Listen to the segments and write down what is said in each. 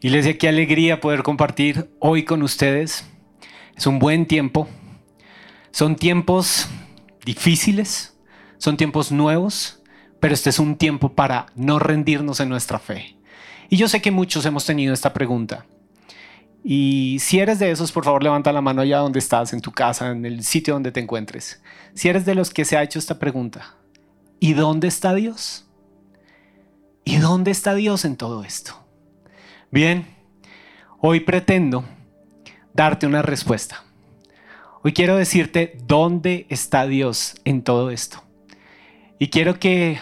Iglesia, qué alegría poder compartir hoy con ustedes. Es un buen tiempo. Son tiempos difíciles, son tiempos nuevos, pero este es un tiempo para no rendirnos en nuestra fe. Y yo sé que muchos hemos tenido esta pregunta. Y si eres de esos, por favor, levanta la mano allá donde estás, en tu casa, en el sitio donde te encuentres. Si eres de los que se ha hecho esta pregunta, ¿y dónde está Dios? ¿Y dónde está Dios en todo esto? Bien, hoy pretendo darte una respuesta. Hoy quiero decirte dónde está Dios en todo esto. Y quiero que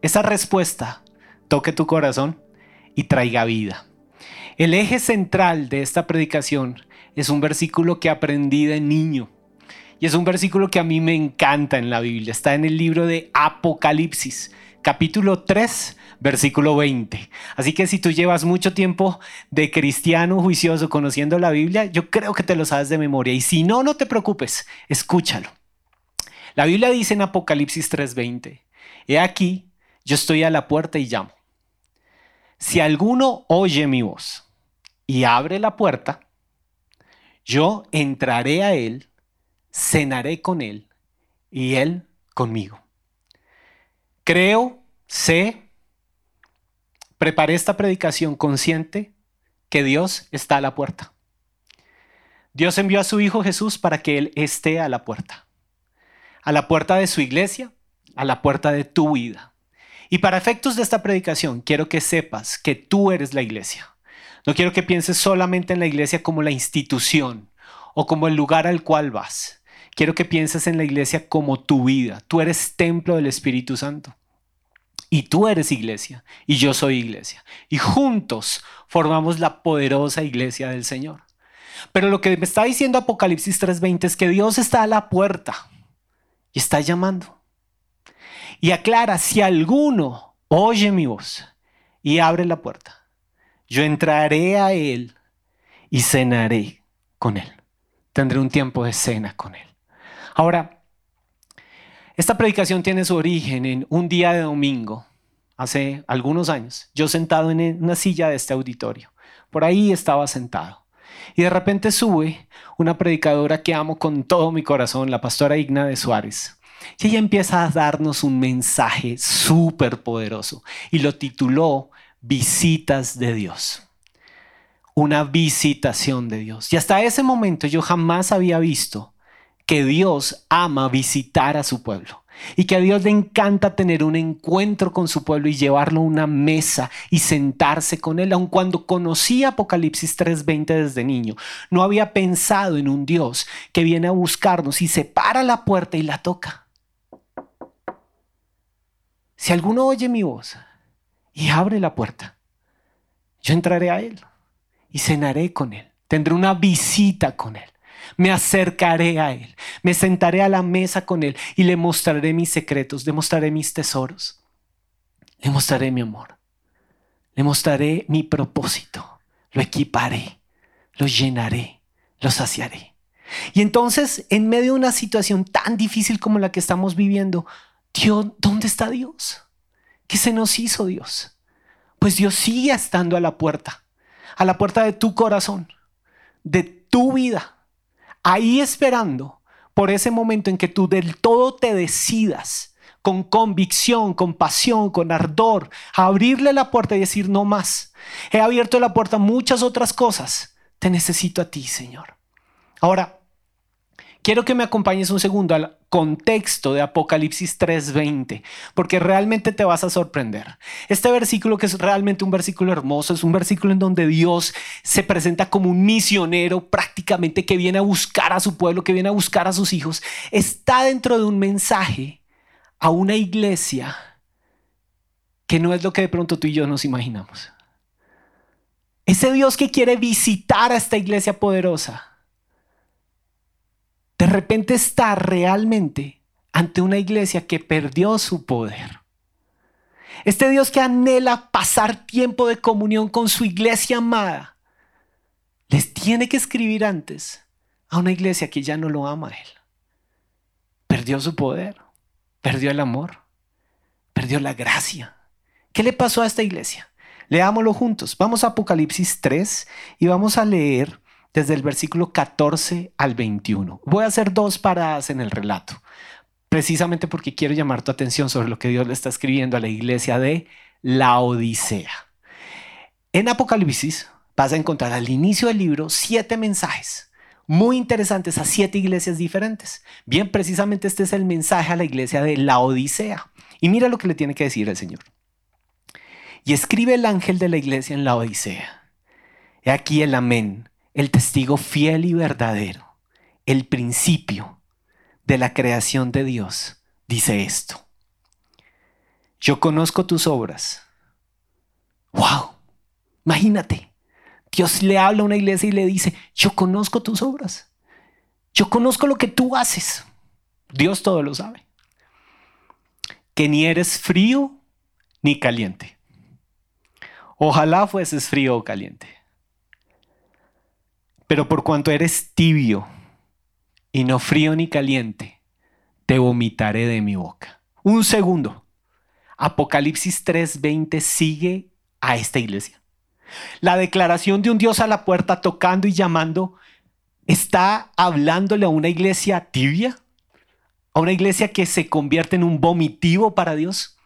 esa respuesta toque tu corazón y traiga vida. El eje central de esta predicación es un versículo que aprendí de niño. Y es un versículo que a mí me encanta en la Biblia. Está en el libro de Apocalipsis, capítulo 3, versículo 20. Así que si tú llevas mucho tiempo de cristiano juicioso conociendo la Biblia, yo creo que te lo sabes de memoria. Y si no, no te preocupes, escúchalo. La Biblia dice en Apocalipsis 3:20, he aquí, yo estoy a la puerta y llamo. Si alguno oye mi voz y abre la puerta, yo entraré a él, cenaré con él y él conmigo. Creo, sé preparé esta predicación consciente que Dios está a la puerta. Dios envió a su Hijo Jesús para que Él esté a la puerta. A la puerta de su iglesia, a la puerta de tu vida. Y para efectos de esta predicación, quiero que sepas que tú eres la iglesia. No quiero que pienses solamente en la iglesia como la institución o como el lugar al cual vas. Quiero que pienses en la iglesia como tu vida. Tú eres templo del Espíritu Santo. Y tú eres iglesia y yo soy iglesia. Y juntos formamos la poderosa iglesia del Señor. Pero lo que me está diciendo Apocalipsis 3:20 es que Dios está a la puerta y está llamando. Y aclara, si alguno oye mi voz y abre la puerta, yo entraré a él y cenaré con él. Tendré un tiempo de cena con él. Ahora, esta predicación tiene su origen en un día de domingo, hace algunos años, yo sentado en una silla de este auditorio. Por ahí estaba sentado. Y de repente sube una predicadora que amo con todo mi corazón, la pastora Igna de Suárez. Y ella empieza a darnos un mensaje súper poderoso y lo tituló Visitas de Dios. Una visitación de Dios. Y hasta ese momento yo jamás había visto que Dios ama visitar a su pueblo y que a Dios le encanta tener un encuentro con su pueblo y llevarlo a una mesa y sentarse con él, aun cuando conocía Apocalipsis 3:20 desde niño, no había pensado en un Dios que viene a buscarnos y se para la puerta y la toca. Si alguno oye mi voz y abre la puerta, yo entraré a él y cenaré con él, tendré una visita con él me acercaré a Él, me sentaré a la mesa con Él y le mostraré mis secretos, le mostraré mis tesoros, le mostraré mi amor, le mostraré mi propósito, lo equiparé, lo llenaré, lo saciaré. Y entonces, en medio de una situación tan difícil como la que estamos viviendo, Dios, ¿dónde está Dios? ¿Qué se nos hizo Dios? Pues Dios sigue estando a la puerta, a la puerta de tu corazón, de tu vida ahí esperando por ese momento en que tú del todo te decidas con convicción, con pasión, con ardor, a abrirle la puerta y decir no más. He abierto la puerta a muchas otras cosas. Te necesito a ti, Señor. Ahora, quiero que me acompañes un segundo al contexto de Apocalipsis 3:20, porque realmente te vas a sorprender. Este versículo, que es realmente un versículo hermoso, es un versículo en donde Dios se presenta como un misionero prácticamente que viene a buscar a su pueblo, que viene a buscar a sus hijos, está dentro de un mensaje a una iglesia que no es lo que de pronto tú y yo nos imaginamos. Ese Dios que quiere visitar a esta iglesia poderosa de repente está realmente ante una iglesia que perdió su poder. Este Dios que anhela pasar tiempo de comunión con su iglesia amada, les tiene que escribir antes a una iglesia que ya no lo ama a Él. Perdió su poder, perdió el amor, perdió la gracia. ¿Qué le pasó a esta iglesia? Leámoslo juntos. Vamos a Apocalipsis 3 y vamos a leer desde el versículo 14 al 21. Voy a hacer dos paradas en el relato, precisamente porque quiero llamar tu atención sobre lo que Dios le está escribiendo a la iglesia de la Odisea. En Apocalipsis vas a encontrar al inicio del libro siete mensajes muy interesantes a siete iglesias diferentes. Bien, precisamente este es el mensaje a la iglesia de la Odisea. Y mira lo que le tiene que decir el Señor. Y escribe el ángel de la iglesia en la Odisea. He aquí el amén, el testigo fiel y verdadero, el principio de la creación de Dios, dice esto. Yo conozco tus obras. ¡Wow! Imagínate. Dios le habla a una iglesia y le dice, yo conozco tus obras. Yo conozco lo que tú haces. Dios todo lo sabe. Que ni eres frío ni caliente. Ojalá fueses frío o caliente. Pero por cuanto eres tibio y no frío ni caliente, te vomitaré de mi boca. Un segundo. Apocalipsis 3:20 sigue a esta iglesia. La declaración de un Dios a la puerta tocando y llamando está hablándole a una iglesia tibia, a una iglesia que se convierte en un vomitivo para Dios,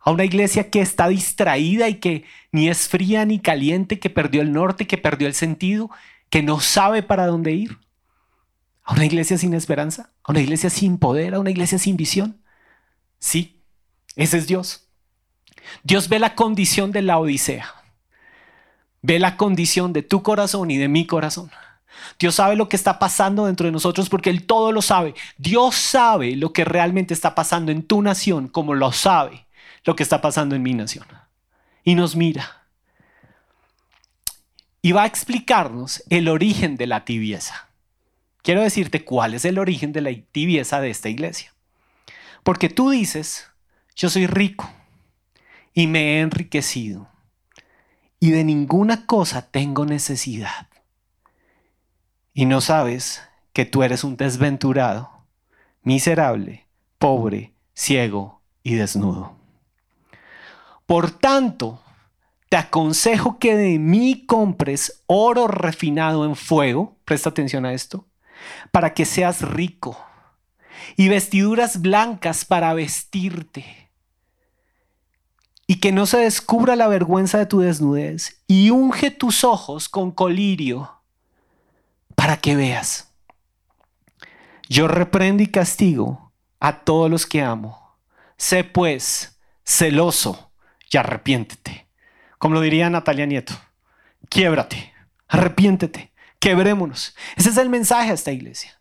a una iglesia que está distraída y que ni es fría ni caliente, que perdió el norte, que perdió el sentido, que no sabe para dónde ir. A una iglesia sin esperanza, a una iglesia sin poder, a una iglesia sin visión. Sí, ese es Dios. Dios ve la condición de la Odisea. Ve la condición de tu corazón y de mi corazón. Dios sabe lo que está pasando dentro de nosotros porque Él todo lo sabe. Dios sabe lo que realmente está pasando en tu nación como lo sabe lo que está pasando en mi nación. Y nos mira. Y va a explicarnos el origen de la tibieza. Quiero decirte cuál es el origen de la tibieza de esta iglesia. Porque tú dices, yo soy rico y me he enriquecido y de ninguna cosa tengo necesidad. Y no sabes que tú eres un desventurado, miserable, pobre, ciego y desnudo. Por tanto, te aconsejo que de mí compres oro refinado en fuego, presta atención a esto, para que seas rico, y vestiduras blancas para vestirte y que no se descubra la vergüenza de tu desnudez, y unge tus ojos con colirio para que veas. Yo reprendo y castigo a todos los que amo. Sé pues celoso y arrepiéntete. Como lo diría Natalia Nieto, quiébrate, arrepiéntete, quebrémonos. Ese es el mensaje a esta iglesia.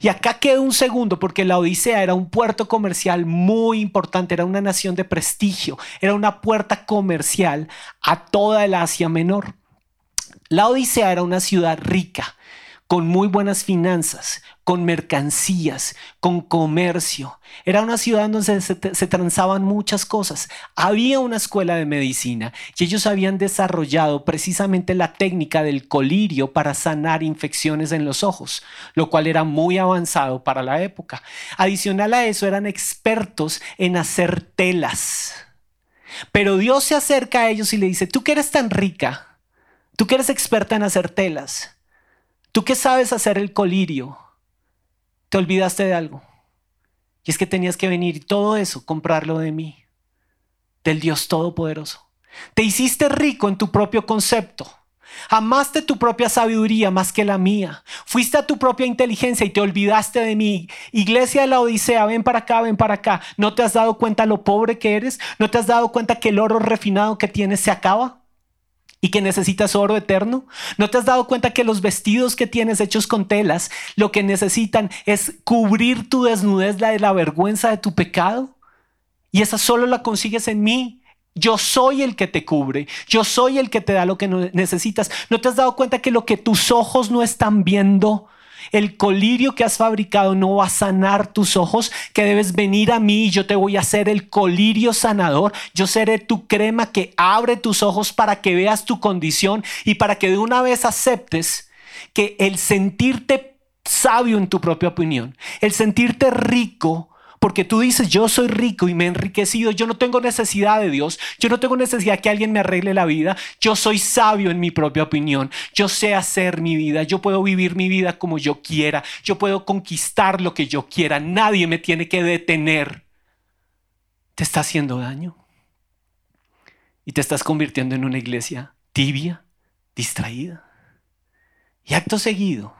Y acá queda un segundo porque la Odisea era un puerto comercial muy importante, era una nación de prestigio, era una puerta comercial a toda el Asia Menor. La Odisea era una ciudad rica, con muy buenas finanzas, con mercancías, con comercio. Era una ciudad donde se, se, transaban muchas cosas. Había una escuela de medicina y ellos habían desarrollado precisamente la técnica del colirio para sanar infecciones en los ojos, lo cual era muy avanzado para la época. Adicional a eso, eran expertos en hacer telas. Pero Dios se acerca a ellos y le dice, tú que eres tan rica, tú que eres experta en hacer telas, Tú que sabes hacer el colirio, te olvidaste de algo. Y es que tenías que venir todo eso, comprarlo de mí, del Dios Todopoderoso. Te hiciste rico en tu propio concepto. Amaste tu propia sabiduría más que la mía. Fuiste a tu propia inteligencia y te olvidaste de mí. Iglesia de la Odisea, ven para acá, ven para acá. ¿No te has dado cuenta lo pobre que eres? ¿No te has dado cuenta que el oro refinado que tienes se acaba? Y que necesitas oro eterno? ¿No te has dado cuenta que los vestidos que tienes hechos con telas lo que necesitan es cubrir tu desnudez, la de la vergüenza de tu pecado? Y esa solo la consigues en mí. Yo soy el que te cubre, yo soy el que te da lo que necesitas. ¿No te has dado cuenta que lo que tus ojos no están viendo, el colirio que has fabricado no va a sanar tus ojos, que debes venir a mí y yo te voy a hacer el colirio sanador. Yo seré tu crema que abre tus ojos para que veas tu condición y para que de una vez aceptes que el sentirte sabio en tu propia opinión, el sentirte rico, porque tú dices, yo soy rico y me he enriquecido, yo no tengo necesidad de Dios, yo no tengo necesidad que alguien me arregle la vida, yo soy sabio en mi propia opinión, yo sé hacer mi vida, yo puedo vivir mi vida como yo quiera, yo puedo conquistar lo que yo quiera, nadie me tiene que detener. Te está haciendo daño y te estás convirtiendo en una iglesia tibia, distraída. Y acto seguido,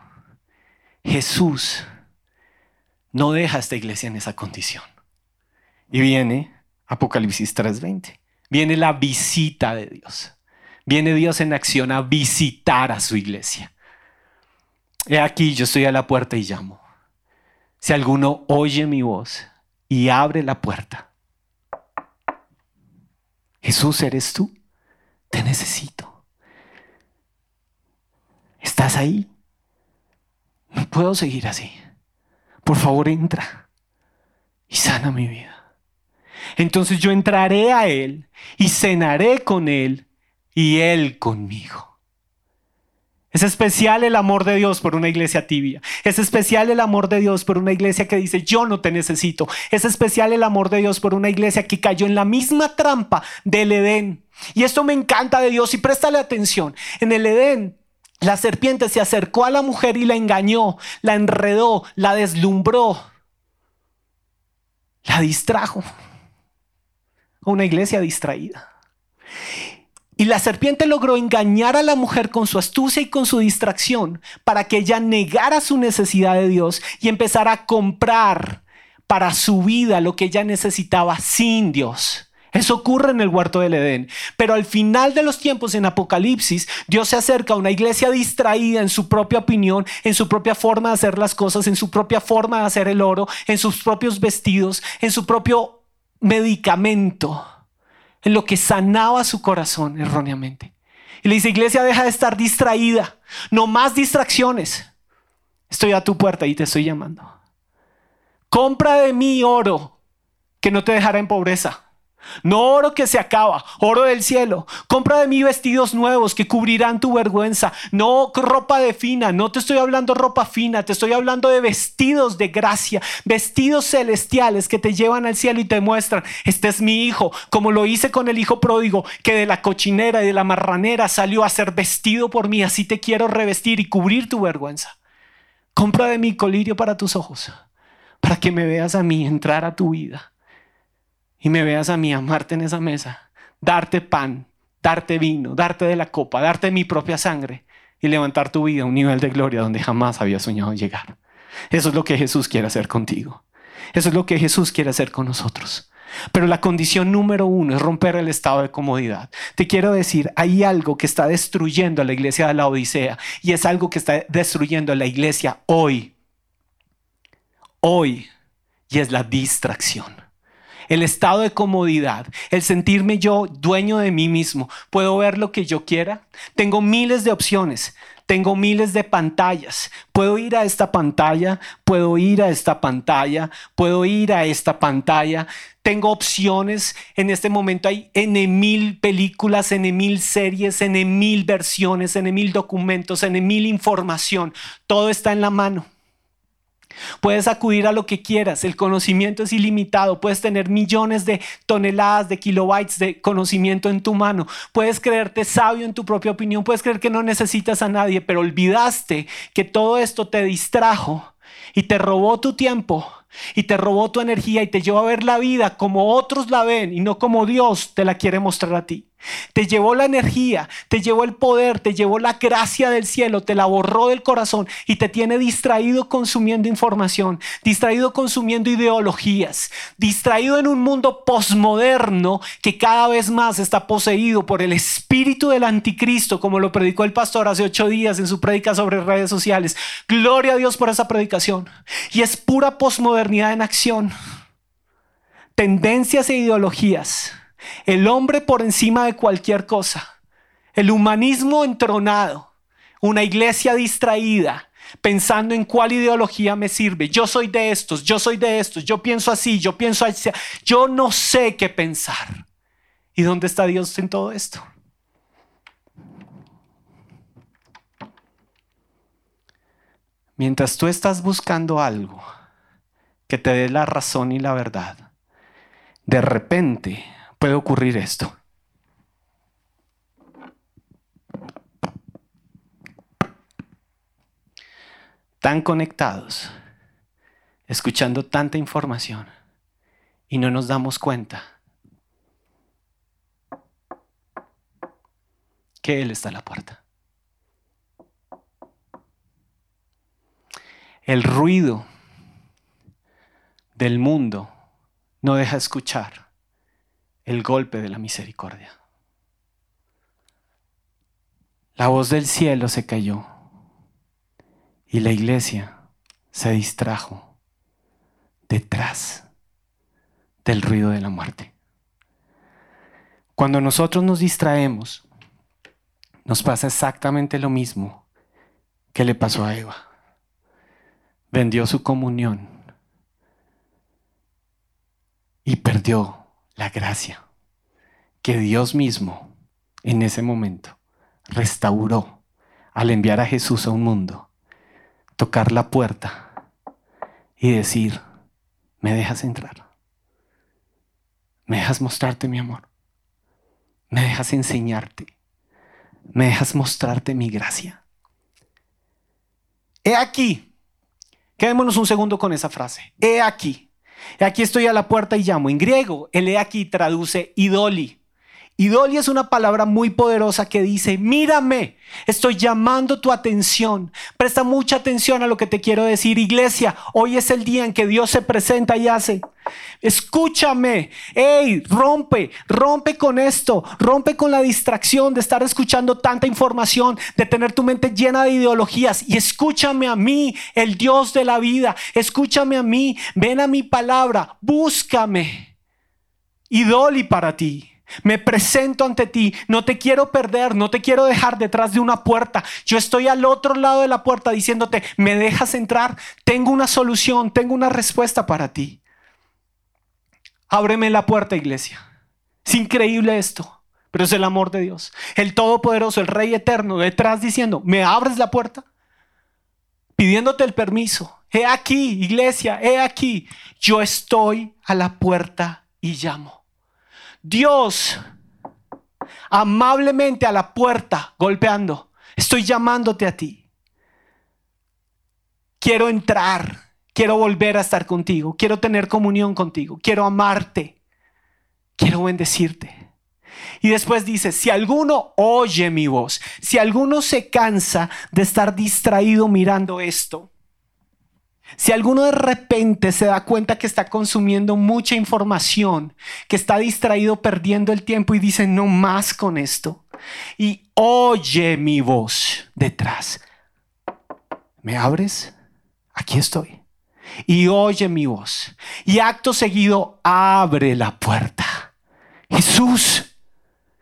Jesús no deja a esta iglesia en esa condición. Y viene Apocalipsis 3:20. Viene la visita de Dios. Viene Dios en acción a visitar a su iglesia. He aquí, yo estoy a la puerta y llamo. Si alguno oye mi voz y abre la puerta, Jesús eres tú, te necesito. ¿Estás ahí? No puedo seguir así. Por favor, entra y sana mi vida. Entonces yo entraré a Él y cenaré con Él y Él conmigo. Es especial el amor de Dios por una iglesia tibia. Es especial el amor de Dios por una iglesia que dice, yo no te necesito. Es especial el amor de Dios por una iglesia que cayó en la misma trampa del Edén. Y esto me encanta de Dios y préstale atención. En el Edén, la serpiente se acercó a la mujer y la engañó, la enredó, la deslumbró, la distrajo. Una iglesia distraída. Y la serpiente logró engañar a la mujer con su astucia y con su distracción para que ella negara su necesidad de Dios y empezara a comprar para su vida lo que ella necesitaba sin Dios. Eso ocurre en el huerto del Edén. Pero al final de los tiempos en Apocalipsis, Dios se acerca a una iglesia distraída en su propia opinión, en su propia forma de hacer las cosas, en su propia forma de hacer el oro, en sus propios vestidos, en su propio medicamento en lo que sanaba su corazón erróneamente. Y le dice, iglesia, deja de estar distraída, no más distracciones. Estoy a tu puerta y te estoy llamando. Compra de mí oro que no te dejará en pobreza. No oro que se acaba, oro del cielo. Compra de mí vestidos nuevos que cubrirán tu vergüenza. No ropa de fina, no te estoy hablando ropa fina, te estoy hablando de vestidos de gracia, vestidos celestiales que te llevan al cielo y te muestran, este es mi hijo, como lo hice con el hijo pródigo, que de la cochinera y de la marranera salió a ser vestido por mí, así te quiero revestir y cubrir tu vergüenza. Compra de mí colirio para tus ojos, para que me veas a mí entrar a tu vida y me veas a mí amarte en esa mesa, darte pan, darte vino, darte de la copa, darte mi propia sangre y levantar tu vida a un nivel de gloria donde jamás había soñado llegar. Eso es lo que Jesús quiere hacer contigo. Eso es lo que Jesús quiere hacer con nosotros. Pero la condición número uno es romper el estado de comodidad. Te quiero decir, hay algo que está destruyendo a la iglesia de la Odisea y es algo que está destruyendo a la iglesia hoy. Hoy. Y es la distracción el estado de comodidad, el sentirme yo dueño de mí mismo. Puedo ver lo que yo quiera. Tengo miles de opciones. Tengo miles de pantallas. Puedo ir a esta pantalla, puedo ir a esta pantalla, puedo ir a esta pantalla. Tengo opciones. En este momento hay N mil películas, N mil series, N mil versiones, N mil documentos, N mil información. Todo está en la mano. Puedes acudir a lo que quieras, el conocimiento es ilimitado, puedes tener millones de toneladas de kilobytes de conocimiento en tu mano, puedes creerte sabio en tu propia opinión, puedes creer que no necesitas a nadie, pero olvidaste que todo esto te distrajo y te robó tu tiempo y te robó tu energía y te llevó a ver la vida como otros la ven y no como Dios te la quiere mostrar a ti. Te llevó la energía, te llevó el poder, te llevó la gracia del cielo, te la borró del corazón y te tiene distraído consumiendo información, distraído consumiendo ideologías, distraído en un mundo posmoderno que cada vez más está poseído por el espíritu del anticristo, como lo predicó el pastor hace ocho días en su prédica sobre redes sociales. Gloria a Dios por esa predicación. Y es pura posmodernidad en acción. Tendencias e ideologías el hombre por encima de cualquier cosa, el humanismo entronado, una iglesia distraída, pensando en cuál ideología me sirve. Yo soy de estos, yo soy de estos, yo pienso así, yo pienso así. Yo no sé qué pensar. ¿Y dónde está Dios en todo esto? Mientras tú estás buscando algo que te dé la razón y la verdad, de repente puede ocurrir esto. Tan conectados, escuchando tanta información y no nos damos cuenta que Él está a la puerta. El ruido del mundo no deja escuchar el golpe de la misericordia. La voz del cielo se cayó y la iglesia se distrajo detrás del ruido de la muerte. Cuando nosotros nos distraemos, nos pasa exactamente lo mismo que le pasó a Eva. Vendió su comunión y perdió la gracia que Dios mismo en ese momento restauró al enviar a Jesús a un mundo, tocar la puerta y decir, ¿me dejas entrar? ¿Me dejas mostrarte mi amor? ¿Me dejas enseñarte? ¿Me dejas mostrarte mi gracia? He aquí, quedémonos un segundo con esa frase, he aquí Aquí estoy a la puerta y llamo. En griego, el he aquí traduce idoli. Idoli es una palabra muy poderosa que dice, mírame, estoy llamando tu atención. Presta mucha atención a lo que te quiero decir, iglesia. Hoy es el día en que Dios se presenta y hace. Escúchame, hey, rompe, rompe con esto, rompe con la distracción de estar escuchando tanta información, de tener tu mente llena de ideologías y escúchame a mí, el Dios de la vida. Escúchame a mí, ven a mi palabra, búscame. Idoli para ti. Me presento ante ti, no te quiero perder, no te quiero dejar detrás de una puerta. Yo estoy al otro lado de la puerta diciéndote, ¿me dejas entrar? Tengo una solución, tengo una respuesta para ti. Ábreme la puerta, iglesia. Es increíble esto, pero es el amor de Dios. El Todopoderoso, el Rey Eterno, detrás diciendo, ¿me abres la puerta? Pidiéndote el permiso. He aquí, iglesia, he aquí. Yo estoy a la puerta y llamo. Dios amablemente a la puerta, golpeando. Estoy llamándote a ti. Quiero entrar. Quiero volver a estar contigo. Quiero tener comunión contigo. Quiero amarte. Quiero bendecirte. Y después dice, si alguno oye mi voz, si alguno se cansa de estar distraído mirando esto, si alguno de repente se da cuenta que está consumiendo mucha información, que está distraído perdiendo el tiempo y dice, no más con esto, y oye mi voz detrás, ¿me abres? Aquí estoy. Y oye mi voz. Y acto seguido, abre la puerta. Jesús,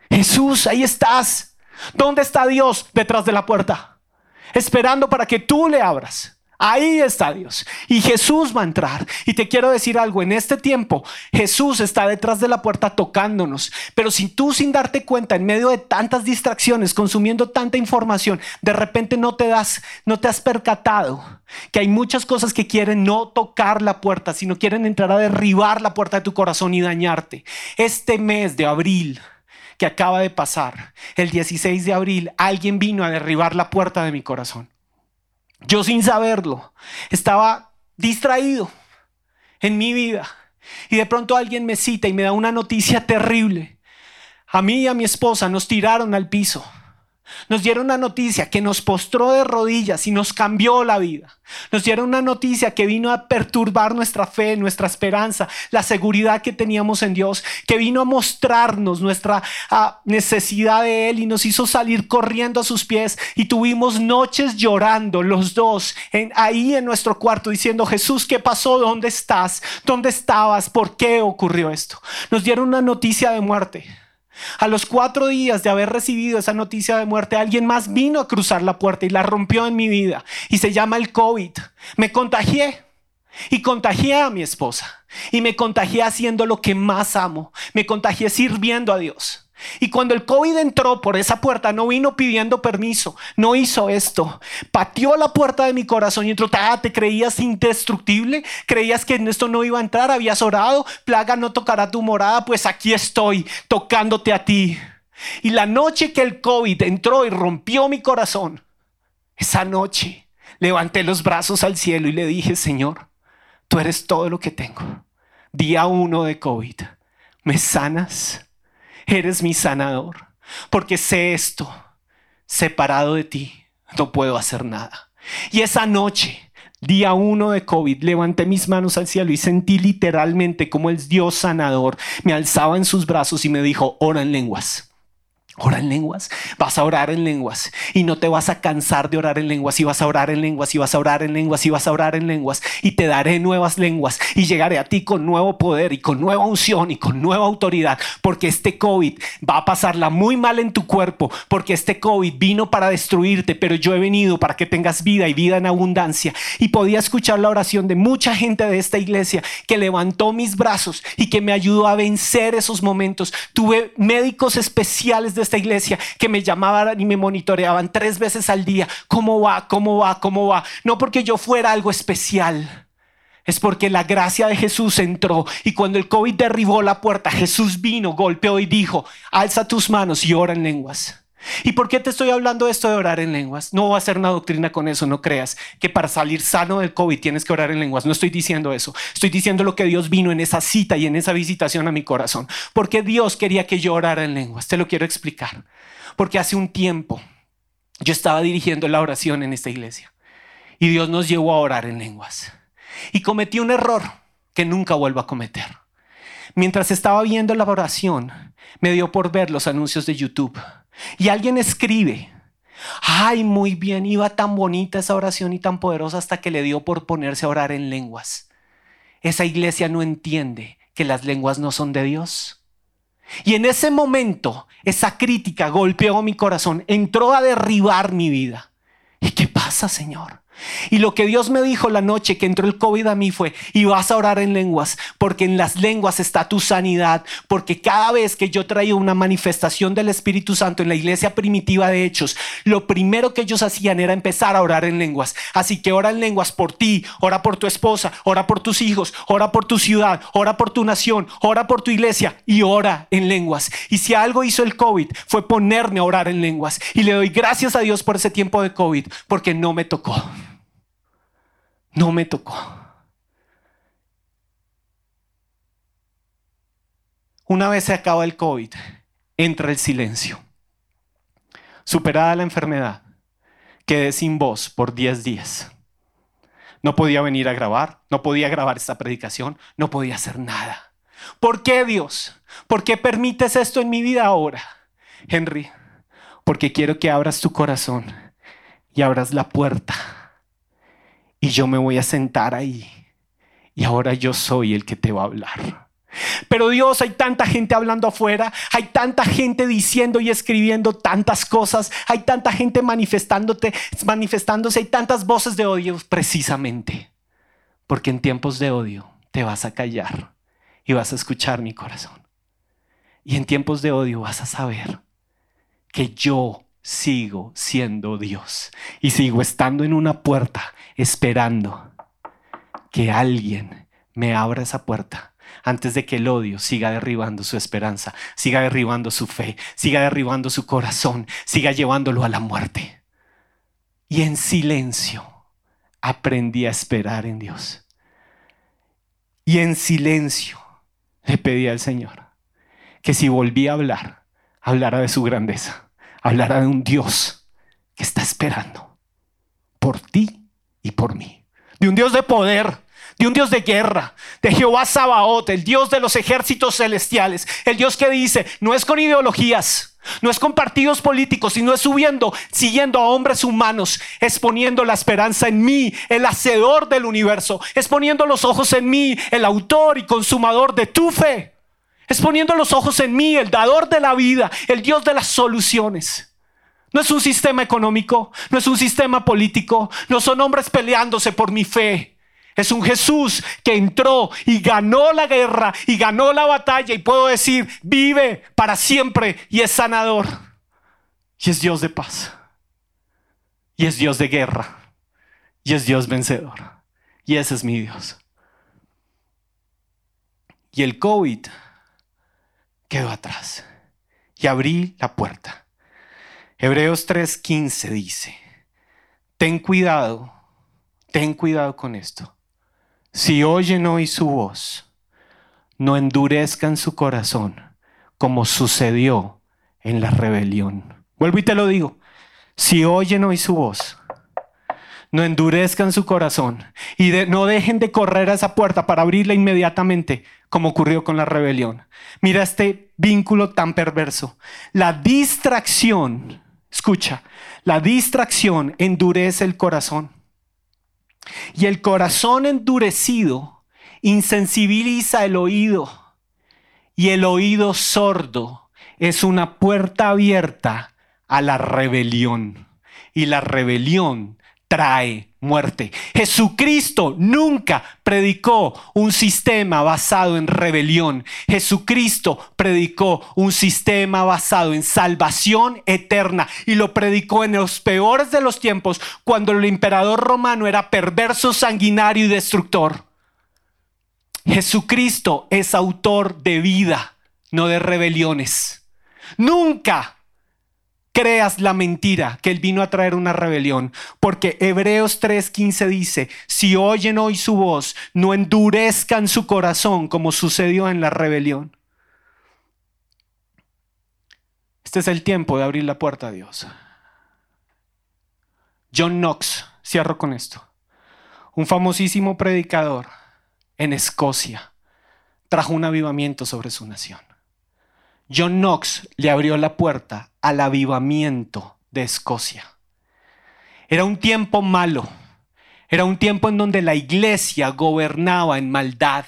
Jesús, ahí estás. ¿Dónde está Dios detrás de la puerta? Esperando para que tú le abras. Ahí está Dios. Y Jesús va a entrar. Y te quiero decir algo, en este tiempo Jesús está detrás de la puerta tocándonos. Pero si tú sin darte cuenta, en medio de tantas distracciones, consumiendo tanta información, de repente no te das, no te has percatado que hay muchas cosas que quieren no tocar la puerta, sino quieren entrar a derribar la puerta de tu corazón y dañarte. Este mes de abril que acaba de pasar, el 16 de abril, alguien vino a derribar la puerta de mi corazón. Yo sin saberlo, estaba distraído en mi vida. Y de pronto alguien me cita y me da una noticia terrible. A mí y a mi esposa nos tiraron al piso. Nos dieron una noticia que nos postró de rodillas y nos cambió la vida. Nos dieron una noticia que vino a perturbar nuestra fe, nuestra esperanza, la seguridad que teníamos en Dios, que vino a mostrarnos nuestra ah, necesidad de Él y nos hizo salir corriendo a sus pies y tuvimos noches llorando los dos ahí en nuestro cuarto diciendo, Jesús, ¿qué pasó? ¿Dónde estás? ¿Dónde estabas? ¿Por qué ocurrió esto? Nos dieron una noticia de muerte. A los cuatro días de haber recibido esa noticia de muerte, alguien más vino a cruzar la puerta y la rompió en mi vida. Y se llama el COVID. Me contagié. Y contagié a mi esposa. Y me contagié haciendo lo que más amo. Me contagié sirviendo a Dios. Y cuando el COVID entró por esa puerta, no vino pidiendo permiso, no hizo esto. Pateó la puerta de mi corazón y entró, ah, te creías indestructible, creías que en esto no iba a entrar, habías orado, plaga no tocará tu morada, pues aquí estoy tocándote a ti. Y la noche que el COVID entró y rompió mi corazón, esa noche levanté los brazos al cielo y le dije, Señor, tú eres todo lo que tengo. Día uno de COVID, ¿me sanas? Eres mi sanador, porque sé esto, separado de ti, no puedo hacer nada. Y esa noche, día uno de COVID, levanté mis manos al cielo y sentí literalmente como el Dios sanador me alzaba en sus brazos y me dijo, ora en lenguas. Ora en lenguas, vas a orar en lenguas. Y no te vas a cansar de orar en lenguas. Y vas a orar en lenguas. Y vas a orar en lenguas. Y vas a orar en lenguas. Y te daré nuevas lenguas. Y llegaré a ti con nuevo poder y con nueva unción y con nueva autoridad. Porque este COVID va a pasarla muy mal en tu cuerpo. Porque este COVID vino para destruirte. Pero yo he venido para que tengas vida y vida en abundancia. Y podía escuchar la oración de mucha gente de esta iglesia que levantó mis brazos y que me ayudó a vencer esos momentos. Tuve médicos especiales de esta iglesia que me llamaban y me monitoreaban tres veces al día. ¿Cómo va? ¿Cómo va? ¿Cómo va? No porque yo fuera algo especial. Es porque la gracia de Jesús entró y cuando el COVID derribó la puerta, Jesús vino, golpeó y dijo, alza tus manos y ora en lenguas. ¿Y por qué te estoy hablando esto de orar en lenguas? No voy a hacer una doctrina con eso, no creas que para salir sano del COVID tienes que orar en lenguas. No estoy diciendo eso. Estoy diciendo lo que Dios vino en esa cita y en esa visitación a mi corazón. Porque Dios quería que yo orara en lenguas. Te lo quiero explicar. Porque hace un tiempo yo estaba dirigiendo la oración en esta iglesia y Dios nos llevó a orar en lenguas. Y cometí un error que nunca vuelvo a cometer. Mientras estaba viendo la oración, me dio por ver los anuncios de YouTube y alguien escribe, ay, muy bien, iba tan bonita esa oración y tan poderosa hasta que le dio por ponerse a orar en lenguas. Esa iglesia no entiende que las lenguas no son de Dios. Y en ese momento, esa crítica golpeó mi corazón, entró a derribar mi vida. ¿Y qué pasa, Señor? Y lo que Dios me dijo la noche que entró el COVID a mí fue, y vas a orar en lenguas, porque en las lenguas está tu sanidad, porque cada vez que yo traía una manifestación del Espíritu Santo en la iglesia primitiva de Hechos, lo primero que ellos hacían era empezar a orar en lenguas. Así que ora en lenguas por ti, ora por tu esposa, ora por tus hijos, ora por tu ciudad, ora por tu nación, ora por tu iglesia y ora en lenguas. Y si algo hizo el COVID fue ponerme a orar en lenguas. Y le doy gracias a Dios por ese tiempo de COVID, porque no me tocó. No me tocó. Una vez se acaba el COVID, entra el silencio. Superada la enfermedad, quedé sin voz por 10 días. No podía venir a grabar, no podía grabar esta predicación, no podía hacer nada. ¿Por qué Dios? ¿Por qué permites esto en mi vida ahora? Henry, porque quiero que abras tu corazón y abras la puerta y yo me voy a sentar ahí. Y ahora yo soy el que te va a hablar. Pero Dios, hay tanta gente hablando afuera, hay tanta gente diciendo y escribiendo tantas cosas, hay tanta gente manifestándote, manifestándose, hay tantas voces de odio precisamente. Porque en tiempos de odio te vas a callar y vas a escuchar mi corazón. Y en tiempos de odio vas a saber que yo sigo siendo Dios y sigo estando en una puerta esperando que alguien me abra esa puerta antes de que el odio siga derribando su esperanza, siga derribando su fe, siga derribando su corazón, siga llevándolo a la muerte. Y en silencio aprendí a esperar en Dios. Y en silencio le pedí al Señor que si volvía a hablar, hablara de su grandeza hablará de un Dios que está esperando por ti y por mí. De un Dios de poder, de un Dios de guerra, de Jehová Sabaoth, el Dios de los ejércitos celestiales, el Dios que dice, no es con ideologías, no es con partidos políticos, sino es subiendo, siguiendo a hombres humanos, es poniendo la esperanza en mí, el hacedor del universo, es poniendo los ojos en mí, el autor y consumador de tu fe. Es poniendo los ojos en mí, el dador de la vida, el Dios de las soluciones. No es un sistema económico, no es un sistema político, no son hombres peleándose por mi fe. Es un Jesús que entró y ganó la guerra y ganó la batalla y puedo decir, vive para siempre y es sanador. Y es Dios de paz. Y es Dios de guerra. Y es Dios vencedor. Y ese es mi Dios. Y el COVID quedó atrás. Y abrí la puerta. Hebreos 3:15 dice, ten cuidado, ten cuidado con esto si oyen hoy su voz, no endurezcan su corazón como sucedió en la rebelión. Vuelvo y te lo digo. Si oyen hoy su voz, no endurezcan su corazón y no dejen de correr a esa puerta para abrirla inmediatamente, como ocurrió con la rebelión. Mira este vínculo tan perverso. La distracción, escucha, la distracción endurece el corazón. Y el corazón endurecido insensibiliza el oído. Y el oído sordo es una puerta abierta a la rebelión. Y la rebelión trae muerte. Jesucristo nunca predicó un sistema basado en rebelión. Jesucristo predicó un sistema basado en salvación eterna y lo predicó en los peores de los tiempos cuando el emperador romano era perverso, sanguinario y destructor. Jesucristo es autor de vida, no de rebeliones. Nunca creas la mentira que Él vino a traer una rebelión. Porque Hebreos 3:15 dice, si oyen hoy su voz, no endurezcan su corazón como sucedió en la rebelión. Este es el tiempo de abrir la puerta a Dios. John Knox, cierro con esto, un famosísimo predicador en Escocia, trajo un avivamiento sobre su nación. John Knox le abrió la puerta al avivamiento de Escocia. Era un tiempo malo, era un tiempo en donde la iglesia gobernaba en maldad,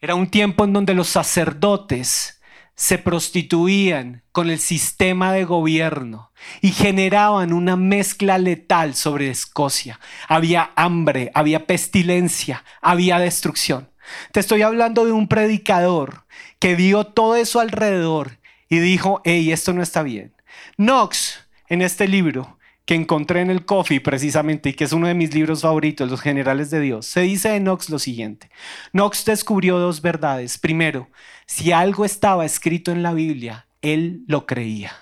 era un tiempo en donde los sacerdotes se prostituían con el sistema de gobierno y generaban una mezcla letal sobre Escocia. Había hambre, había pestilencia, había destrucción. Te estoy hablando de un predicador que vio todo eso alrededor y dijo, hey, esto no está bien. Knox, en este libro que encontré en el Coffee precisamente y que es uno de mis libros favoritos, Los Generales de Dios, se dice de Knox lo siguiente. Knox descubrió dos verdades. Primero, si algo estaba escrito en la Biblia, él lo creía.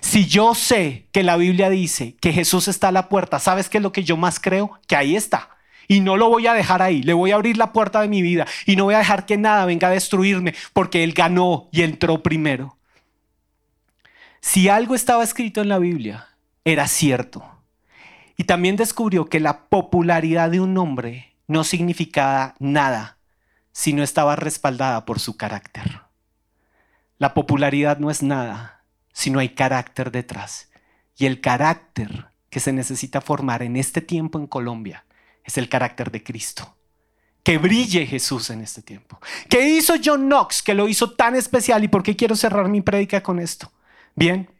Si yo sé que la Biblia dice que Jesús está a la puerta, ¿sabes qué es lo que yo más creo? Que ahí está y no lo voy a dejar ahí. Le voy a abrir la puerta de mi vida y no voy a dejar que nada venga a destruirme porque Él ganó y entró primero. Si algo estaba escrito en la Biblia, era cierto. Y también descubrió que la popularidad de un hombre no significaba nada si no estaba respaldada por su carácter. La popularidad no es nada si no hay carácter detrás. Y el carácter que se necesita formar en este tiempo en Colombia es el carácter de Cristo. Que brille Jesús en este tiempo. ¿Qué hizo John Knox que lo hizo tan especial? ¿Y por qué quiero cerrar mi prédica con esto? Bien,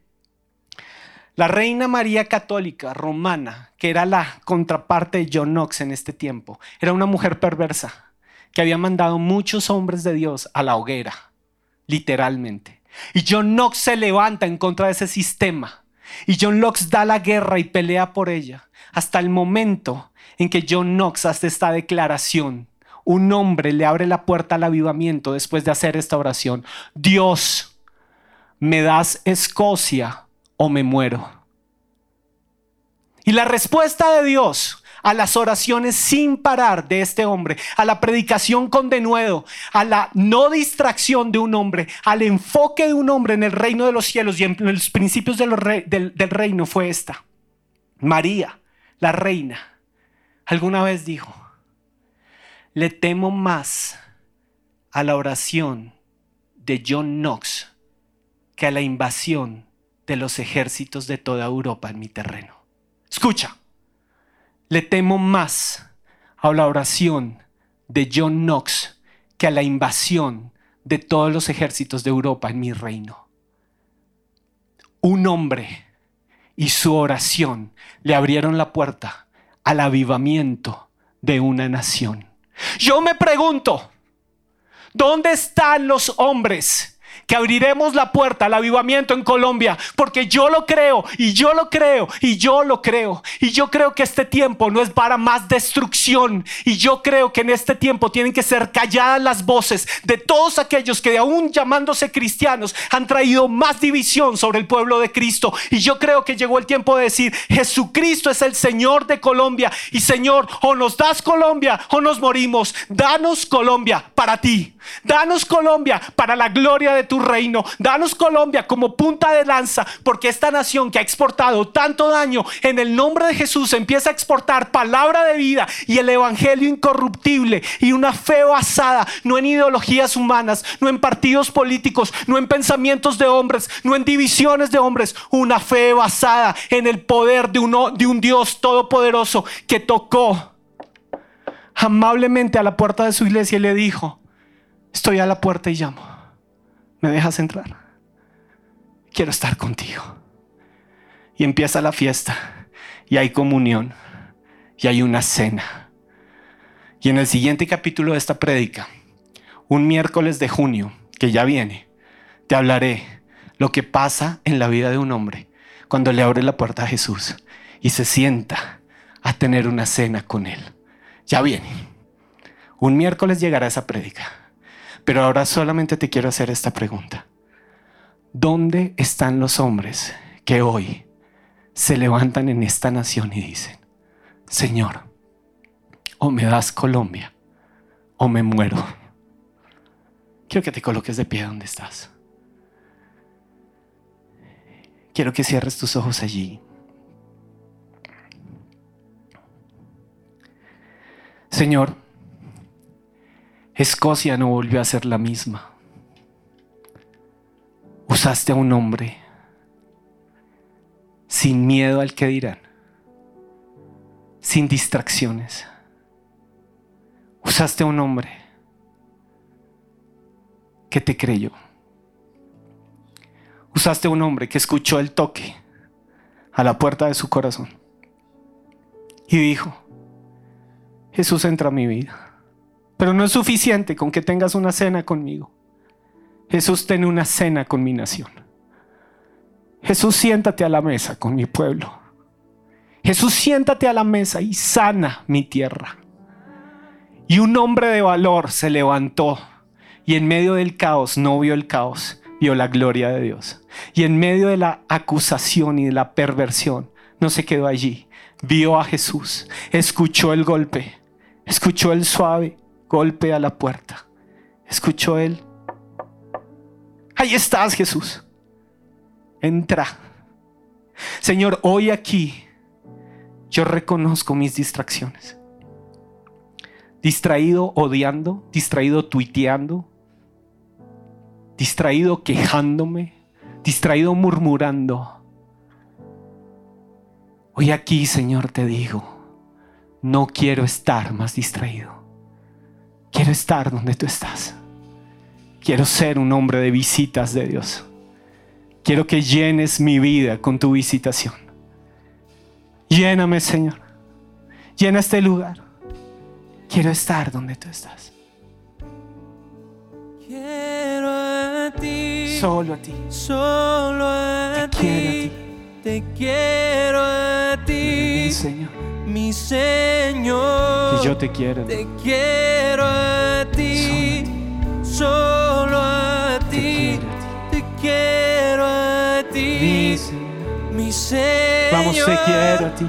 la reina María Católica romana, que era la contraparte de John Knox en este tiempo, era una mujer perversa que había mandado muchos hombres de Dios a la hoguera, literalmente. Y John Knox se levanta en contra de ese sistema. Y John Knox da la guerra y pelea por ella, hasta el momento en que John Knox hace esta declaración. Un hombre le abre la puerta al avivamiento después de hacer esta oración. Dios, ¿me das Escocia o me muero? Y la respuesta de Dios a las oraciones sin parar de este hombre, a la predicación con denuedo, a la no distracción de un hombre, al enfoque de un hombre en el reino de los cielos y en los principios del, del reino fue esta. María, la reina, alguna vez dijo, le temo más a la oración de John Knox que a la invasión de los ejércitos de toda Europa en mi terreno. Escucha, le temo más a la oración de John Knox que a la invasión de todos los ejércitos de Europa en mi reino. Un hombre y su oración le abrieron la puerta al avivamiento de una nación. Yo me pregunto, ¿dónde están los hombres? Que abriremos la puerta al avivamiento en Colombia, porque yo lo creo y yo lo creo y yo lo creo. Y yo creo que este tiempo no es para más destrucción. Y yo creo que en este tiempo tienen que ser calladas las voces de todos aquellos que aún llamándose cristianos han traído más división sobre el pueblo de Cristo. Y yo creo que llegó el tiempo de decir, Jesucristo es el Señor de Colombia. Y Señor, o nos das Colombia o nos morimos. Danos Colombia para ti. Danos Colombia para la gloria de tu reino. Danos Colombia como punta de lanza, porque esta nación que ha exportado tanto daño en el nombre de Jesús empieza a exportar palabra de vida y el evangelio incorruptible y una fe basada no en ideologías humanas, no en partidos políticos, no en pensamientos de hombres, no en divisiones de hombres, una fe basada en el poder de, de un Dios todopoderoso que tocó amablemente a la puerta de su iglesia y le dijo, estoy a la puerta y llamo. ¿Me dejas entrar? Quiero estar contigo. Y empieza la fiesta y hay comunión y hay una cena. Y en el siguiente capítulo de esta prédica, un miércoles de junio, que ya viene, te hablaré lo que pasa en la vida de un hombre cuando le abre la puerta a Jesús y se sienta a tener una cena con él. Ya viene. Un miércoles llegará esa prédica. Pero ahora solamente te quiero hacer esta pregunta. ¿Dónde están los hombres que hoy se levantan en esta nación y dicen, Señor, o me das Colombia o me muero? Quiero que te coloques de pie donde estás. Quiero que cierres tus ojos allí. Señor, Escocia no volvió a ser la misma. Usaste a un hombre sin miedo al que dirán, sin distracciones. Usaste a un hombre que te creyó. Usaste a un hombre que escuchó el toque a la puerta de su corazón y dijo, Jesús entra a mi vida. Pero no es suficiente con que tengas una cena conmigo. Jesús tiene una cena con mi nación. Jesús siéntate a la mesa con mi pueblo. Jesús siéntate a la mesa y sana mi tierra. Y un hombre de valor se levantó y en medio del caos no vio el caos, vio la gloria de Dios. Y en medio de la acusación y de la perversión no se quedó allí. Vio a Jesús, escuchó el golpe, escuchó el suave golpe a la puerta. Escuchó él. Ahí estás, Jesús. Entra. Señor, hoy aquí yo reconozco mis distracciones. Distraído odiando, distraído tuiteando, distraído quejándome, distraído murmurando. Hoy aquí, Señor, te digo, no quiero estar más distraído. Quiero estar donde tú estás. Quiero ser un hombre de visitas de Dios. Quiero que llenes mi vida con tu visitación. Lléname, Señor. Llena este lugar. Quiero estar donde tú estás. Quiero a ti. Solo a ti. Solo a Te quiero a ti. Te quiero a Mi ti. Señor. Mi Señor. Que yo te quiero. Te quiero a ti. Solo a ti. Te quiero a Mi ti. Mi Señor. Vamos, te quiero a ti.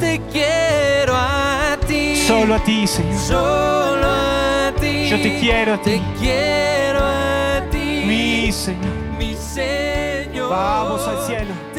Te quiero a ti. Solo a ti, Señor. Solo a ti. Yo te quiero a ti. Te quiero a ti. Mi Señor. Mi Señor. Vamos al cielo.